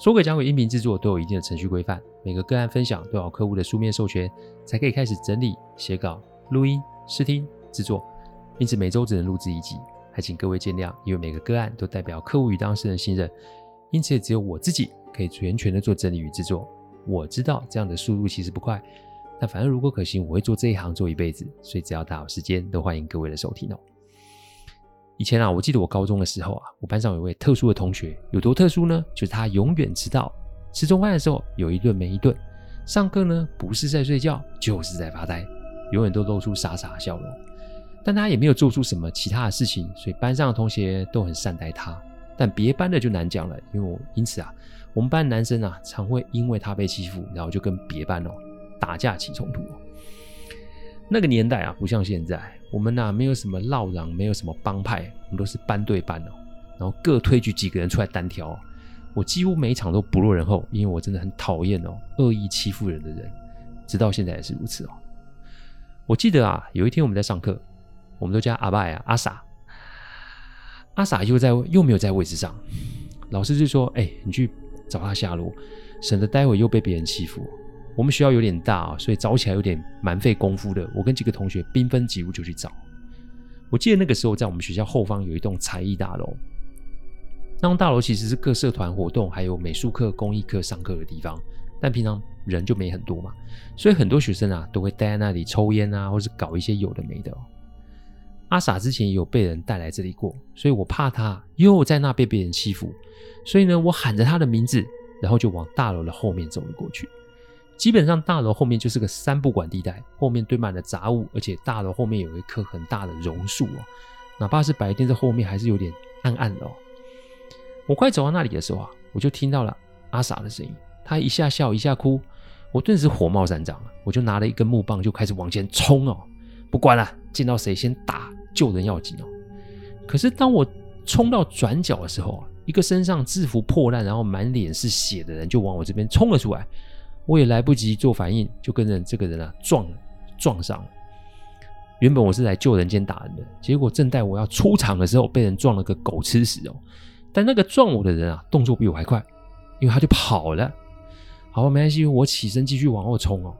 说给讲鬼音频制作都有一定的程序规范，每个个案分享都要客户的书面授权，才可以开始整理、写稿、录音、试听、制作，因此每周只能录制一集，还请各位见谅。因为每个个案都代表客户与当事人信任，因此也只有我自己可以全权的做整理与制作。我知道这样的速度其实不快，但反正如果可行，我会做这一行做一辈子，所以只要打好时间，都欢迎各位的收听哦。以前啊，我记得我高中的时候啊，我班上有位特殊的同学，有多特殊呢？就是他永远迟到，吃中饭的时候有一顿没一顿，上课呢不是在睡觉就是在发呆，永远都露出傻傻的笑容。但他也没有做出什么其他的事情，所以班上的同学都很善待他。但别班的就难讲了，因为我因此啊，我们班男生啊常会因为他被欺负，然后就跟别班哦打架起冲突。那个年代啊，不像现在。我们呐、没有什么闹嚷，没有什么帮派，我们都是班对班哦，然后各推举几个人出来单挑。我几乎每一场都不落人后，因为我真的很讨厌哦，恶意欺负人的人，直到现在也是如此哦。我记得啊，有一天我们在上课，我们都叫阿拜啊，阿傻，阿傻又在又没有在位置上，老师就说：“哎，你去找他下落，省得待会又被别人欺负。”我们学校有点大啊，所以找起来有点蛮费功夫的。我跟几个同学兵分几路就去找。我记得那个时候在我们学校后方有一栋才艺大楼，那栋大楼其实是各社团活动还有美术课、工艺课上课的地方，但平常人就没很多嘛，所以很多学生啊都会待在那里抽烟啊，或是搞一些有的没的。阿傻之前也有被人带来这里过，所以我怕他又在那被别人欺负，所以呢，我喊着他的名字，然后就往大楼的后面走了过去。基本上大楼后面就是个三不管地带，后面堆满了杂物，而且大楼后面有一棵很大的榕树哦，哪怕是白天在后面还是有点暗暗的哦。我快走到那里的时候啊，我就听到了阿傻的声音，他一下笑一下哭，我顿时火冒三丈啊，我就拿了一根木棒就开始往前冲哦，不管了，见到谁先打，救人要紧哦。可是当我冲到转角的时候啊，一个身上制服破烂，然后满脸是血的人就往我这边冲了出来。我也来不及做反应，就跟着这个人啊撞，撞上了。原本我是来救人间打人的，结果正待我要出场的时候，被人撞了个狗吃屎哦。但那个撞我的人啊，动作比我还快，因为他就跑了。好，没关系，我起身继续往后冲哦。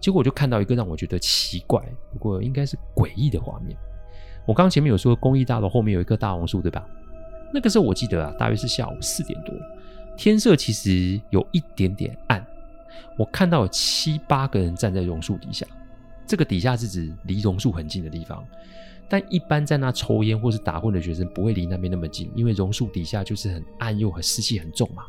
结果我就看到一个让我觉得奇怪，不过应该是诡异的画面。我刚前面有说公益大楼后面有一棵大榕树，对吧？那个时候我记得啊，大约是下午四点多，天色其实有一点点暗。我看到有七八个人站在榕树底下，这个底下是指离榕树很近的地方。但一般在那抽烟或是打混的学生不会离那边那么近，因为榕树底下就是很暗又很湿气很重嘛。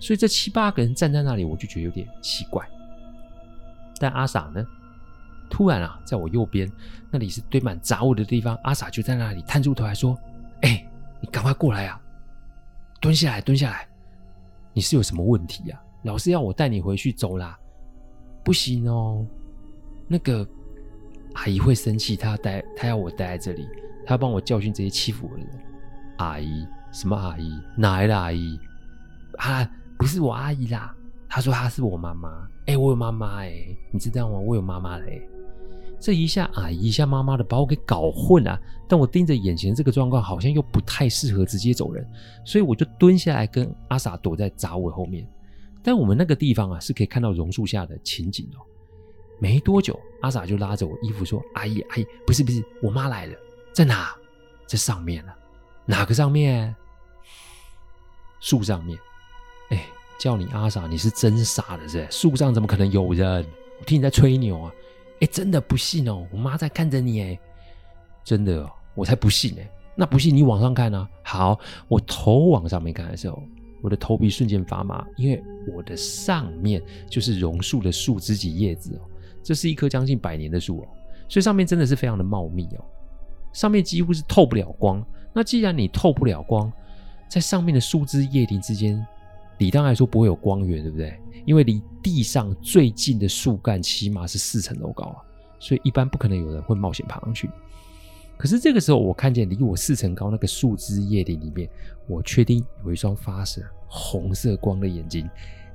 所以这七八个人站在那里，我就觉得有点奇怪。但阿傻呢？突然啊，在我右边那里是堆满杂物的地方，阿傻就在那里探出头来说：“哎，你赶快过来啊！蹲下来，蹲下来！你是有什么问题呀？”老师要我带你回去走啦，不行哦。那个阿姨会生气，她待，她要我待在这里，她要帮我教训这些欺负我的人。阿姨？什么阿姨？哪来的阿姨？啊，不是我阿姨啦。她说她是我妈妈。哎，我有妈妈哎，你知道吗？我有妈妈嘞。这一下阿姨一下妈妈的，把我给搞混了。但我盯着眼前这个状况，好像又不太适合直接走人，所以我就蹲下来跟阿傻躲在杂物后面。但我们那个地方啊，是可以看到榕树下的情景哦。没多久，阿傻就拉着我衣服说：“阿姨，阿姨，不是不是，我妈来了，在哪？在上面了。哪个上面？树上面。哎，叫你阿傻，你是真傻的是？树上怎么可能有人？我听你在吹牛啊！哎，真的不信哦，我妈在看着你哎，真的哦，我才不信哎。那不信你往上看啊。好，我头往上面看的时候。”我的头皮瞬间发麻，因为我的上面就是榕树的树枝及叶子哦，这是一棵将近百年的树哦，所以上面真的是非常的茂密哦，上面几乎是透不了光。那既然你透不了光，在上面的树枝叶林之间理当来说不会有光源，对不对？因为离地上最近的树干起码是四层楼高啊，所以一般不可能有人会冒险爬上去。可是这个时候，我看见离我四层高那个树枝叶林里面，我确定有一双发射红色光的眼睛。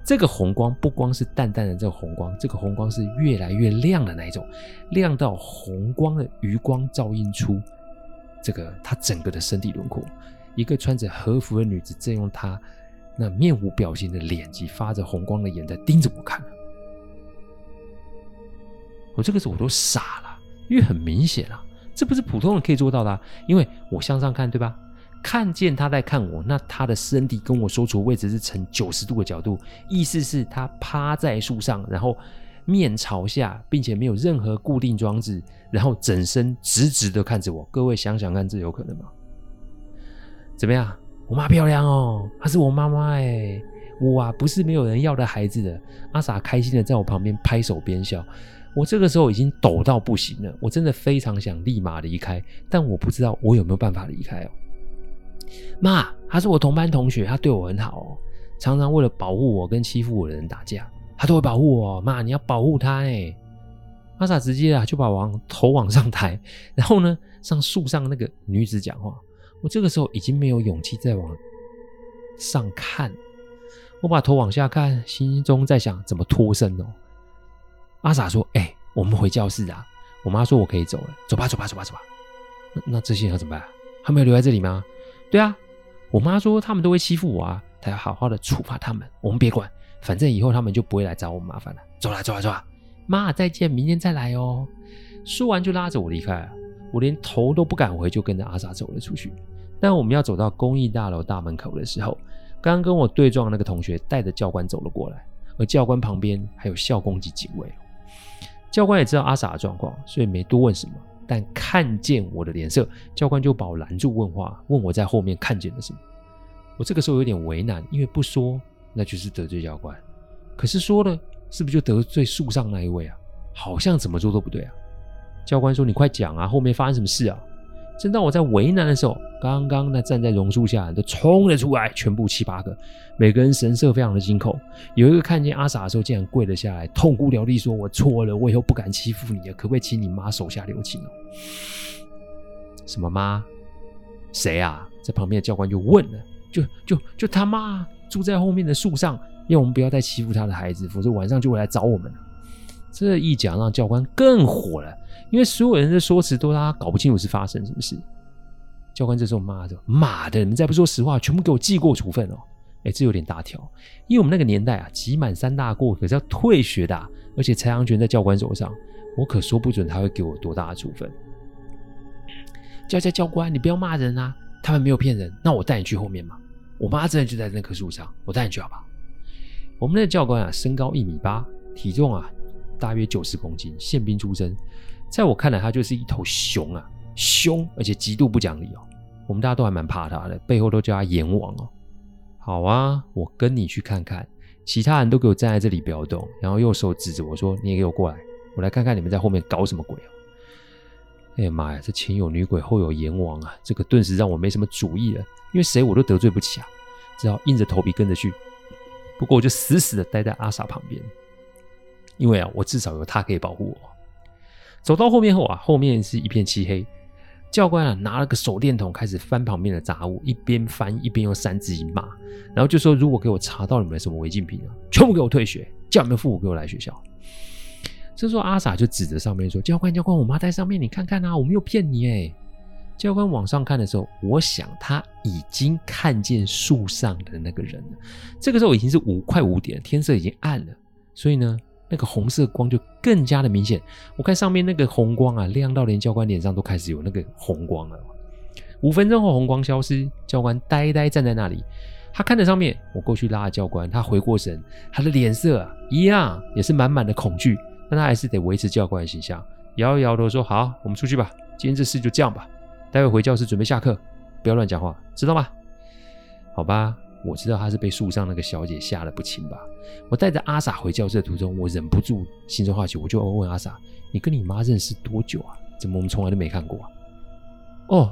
这个红光不光是淡淡的这个红光，这个红光是越来越亮的那一种，亮到红光的余光照映出这个她整个的身体轮廓。一个穿着和服的女子正用她那面无表情的脸及发着红光的眼在盯着我看。我这个时候我都傻了，因为很明显啊，这不是普通人可以做到的，因为我向上看，对吧？看见他在看我，那他的身体跟我所处位置是呈九十度的角度，意思是他趴在树上，然后面朝下，并且没有任何固定装置，然后整身直直的看着我。各位想想看，这有可能吗？怎么样？我妈漂亮哦，她是我妈妈哎，我啊不是没有人要的孩子的。阿傻开心的在我旁边拍手边笑，我这个时候已经抖到不行了，我真的非常想立马离开，但我不知道我有没有办法离开哦。妈，他是我同班同学，他对我很好哦，常常为了保护我跟欺负我的人打架，他都会保护我。妈，你要保护他哎！阿傻直接啊就把往头往上抬，然后呢，上树上那个女子讲话。我这个时候已经没有勇气再往上看，我把头往下看，心中在想怎么脱身哦。阿傻说：“哎、我们回教室啊。”我妈说：“我可以走了，走吧，走吧，走吧，走吧。那”那这些人要怎么办？他们要留在这里吗？对啊，我妈说他们都会欺负我啊，她要好好的处罚他们。我们别管，反正以后他们就不会来找我麻烦了。走啦，走啦，走啦，妈，再见，明天再来哦。说完就拉着我离开了，我连头都不敢回，就跟着阿傻走了出去。但我们要走到公益大楼大门口的时候，刚刚跟我对撞的那个同学带着教官走了过来，而教官旁边还有校工及警卫。教官也知道阿傻的状况，所以没多问什么。但看见我的脸色，教官就把我拦住问话，问我在后面看见了什么。我这个时候有点为难，因为不说那就是得罪教官，可是说了是不是就得罪树上那一位啊？好像怎么做都不对啊。教官说：“你快讲啊，后面发生什么事啊？”正当我在为难的时候，刚刚那站在榕树下都冲了出来，全部七八个，每个人神色非常的惊恐。有一个看见阿傻的时候，竟然跪了下来，痛哭流涕说：“我错了，我以后不敢欺负你了，可不可以请你妈手下留情哦？”什么妈？谁啊？在旁边的教官就问了：“就就就他妈住在后面的树上，因为我们不要再欺负他的孩子，否则晚上就会来找我们。”这一讲让教官更火了。因为所有人的说辞都让他搞不清楚是发生什么事。教官这时候骂着：“妈的，你们再不说实话，全部给我记过处分哦！”哎，这有点大条，因为我们那个年代啊，集满三大过可是要退学的，而且裁量权在教官手上，我可说不准他会给我多大的处分。教教教官，你不要骂人啊！他们没有骗人，那我带你去后面嘛。我妈真的就在那棵树上，我带你去好不好？我们那教官啊，身高一米八，体重啊大约九十公斤，宪兵出身。在我看来，他就是一头熊啊，凶而且极度不讲理哦。我们大家都还蛮怕他的，背后都叫他阎王哦。好啊，我跟你去看看。其他人都给我站在这里不要动，然后右手指着我说：“你也给我过来，我来看看你们在后面搞什么鬼啊！”哎呀妈呀，这前有女鬼后有阎王啊，这个顿时让我没什么主意了，因为谁我都得罪不起啊，只好硬着头皮跟着去。不过我就死死的待在阿傻旁边，因为啊，我至少有他可以保护我。走到后面后啊，后面是一片漆黑。教官啊，拿了个手电筒，开始翻旁边的杂物，一边翻一边用三字经骂，然后就说：“如果给我查到你们什么违禁品啊，全部给我退学，叫你们父母给我来学校。”这时候阿傻就指着上面说：“教官，教官，我妈在上面，你看看啊，我没有骗你诶。”教官往上看的时候，我想他已经看见树上的那个人了。这个时候已经是五快五点，天色已经暗了，所以呢。那个红色光就更加的明显，我看上面那个红光啊，亮到连教官脸上都开始有那个红光了。五分钟后，红光消失，教官呆呆站在那里，他看着上面，我过去拉教官，他回过神，他的脸色啊一样也是满满的恐惧，但他还是得维持教官的形象，摇一摇头说：“好，我们出去吧，今天这事就这样吧，待会回教室准备下课，不要乱讲话，知道吗？”好吧。我知道他是被树上那个小姐吓得不轻吧？我带着阿傻回教室的途中，我忍不住心中好奇，我就问阿傻：“你跟你妈认识多久啊？怎么我们从来都没看过啊？”哦，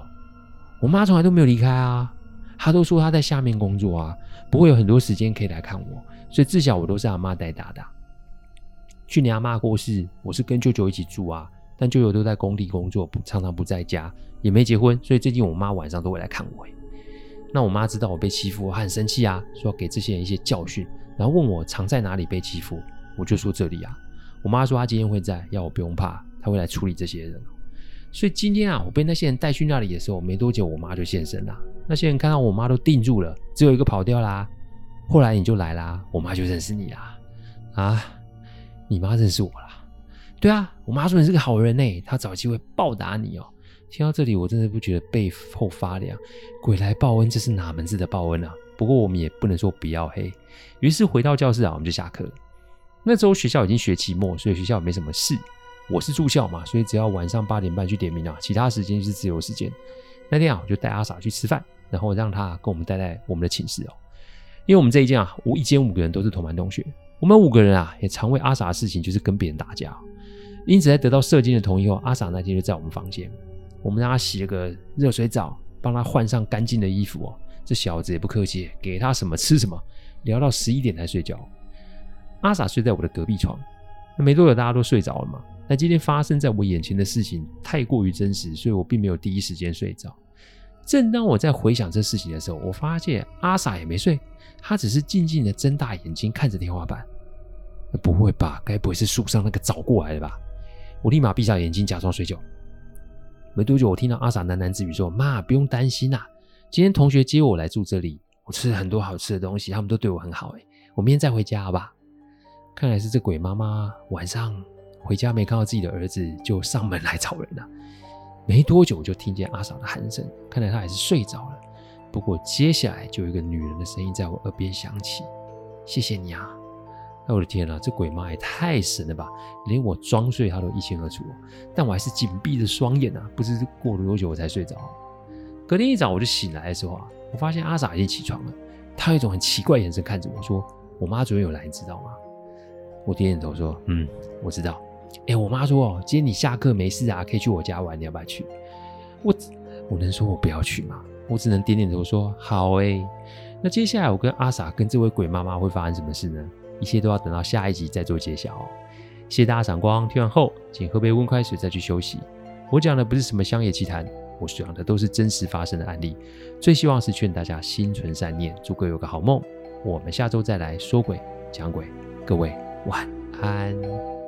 我妈从来都没有离开啊！她都说她在下面工作啊，不会有很多时间可以来看我，所以自小我都是阿妈带大的。去年阿妈过世，我是跟舅舅一起住啊，但舅舅都在工地工作，不常常不在家，也没结婚，所以最近我妈晚上都会来看我。那我妈知道我被欺负，她很生气啊，说给这些人一些教训，然后问我常在哪里被欺负，我就说这里啊。我妈说她今天会在，要我不用怕，她会来处理这些人。所以今天啊，我被那些人带去那里的时候，没多久我妈就现身了。那些人看到我妈都定住了，只有一个跑掉啦。后来你就来啦，我妈就认识你啦。啊，你妈认识我啦？对啊，我妈说你是个好人呢，她找机会报答你哦。听到这里，我真的不觉得背后发凉。鬼来报恩，这是哪门子的报恩啊？不过我们也不能说不要黑。于是回到教室啊，我们就下课。那时候学校已经学期末，所以学校没什么事。我是住校嘛，所以只要晚上八点半去点名啊，其他时间是自由时间。那天啊，我就带阿傻去吃饭，然后让他跟我们待在我们的寝室哦。因为我们这一间啊，我一间五个人都是同班同学，我们五个人啊，也常为阿傻的事情就是跟别人打架。因此，在得到舍监的同意后，阿傻那天就在我们房间。我们让他洗了个热水澡，帮他换上干净的衣服哦。这小子也不客气，给他什么吃什么，聊到十一点才睡觉。阿傻睡在我的隔壁床。那没多久，大家都睡着了嘛。但今天发生在我眼前的事情太过于真实，所以我并没有第一时间睡着。正当我在回想这事情的时候，我发现阿傻也没睡，他只是静静的睁大眼睛看着天花板。不会吧？该不会是树上那个找过来的吧？我立马闭上眼睛，假装睡觉。没多久，我听到阿傻喃喃自语说：“妈，不用担心啦，今天同学接我来住这里，我吃了很多好吃的东西，他们都对我很好。哎，我明天再回家好吧？”看来是这鬼妈妈晚上回家没看到自己的儿子，就上门来找人了。没多久就听见阿傻的鼾声，看来他还是睡着了。不过接下来就有一个女人的声音在我耳边响起：“谢谢你啊。”哎，我的天呐，这鬼妈也太神了吧！连我装睡她都一清二楚，但我还是紧闭着双眼啊，不知过了多久我才睡着。隔天一早我就醒来的时候啊，我发现阿傻已经起床了，他有一种很奇怪的眼神看着我说：“我妈昨天有来，你知道吗？”我点点头说：“嗯，我知道。”哎，我妈说：“哦，今天你下课没事啊，可以去我家玩，你要不要去？”我我能说我不要去吗？我只能点点头说：“好诶。”那接下来我跟阿傻跟这位鬼妈妈会发生什么事呢？一切都要等到下一集再做揭晓哦。谢谢大家赏光，听完后请喝杯温开水再去休息。我讲的不是什么乡野奇谈，我讲的都是真实发生的案例。最希望是劝大家心存善念，祝各位有个好梦。我们下周再来说鬼讲鬼，各位晚安。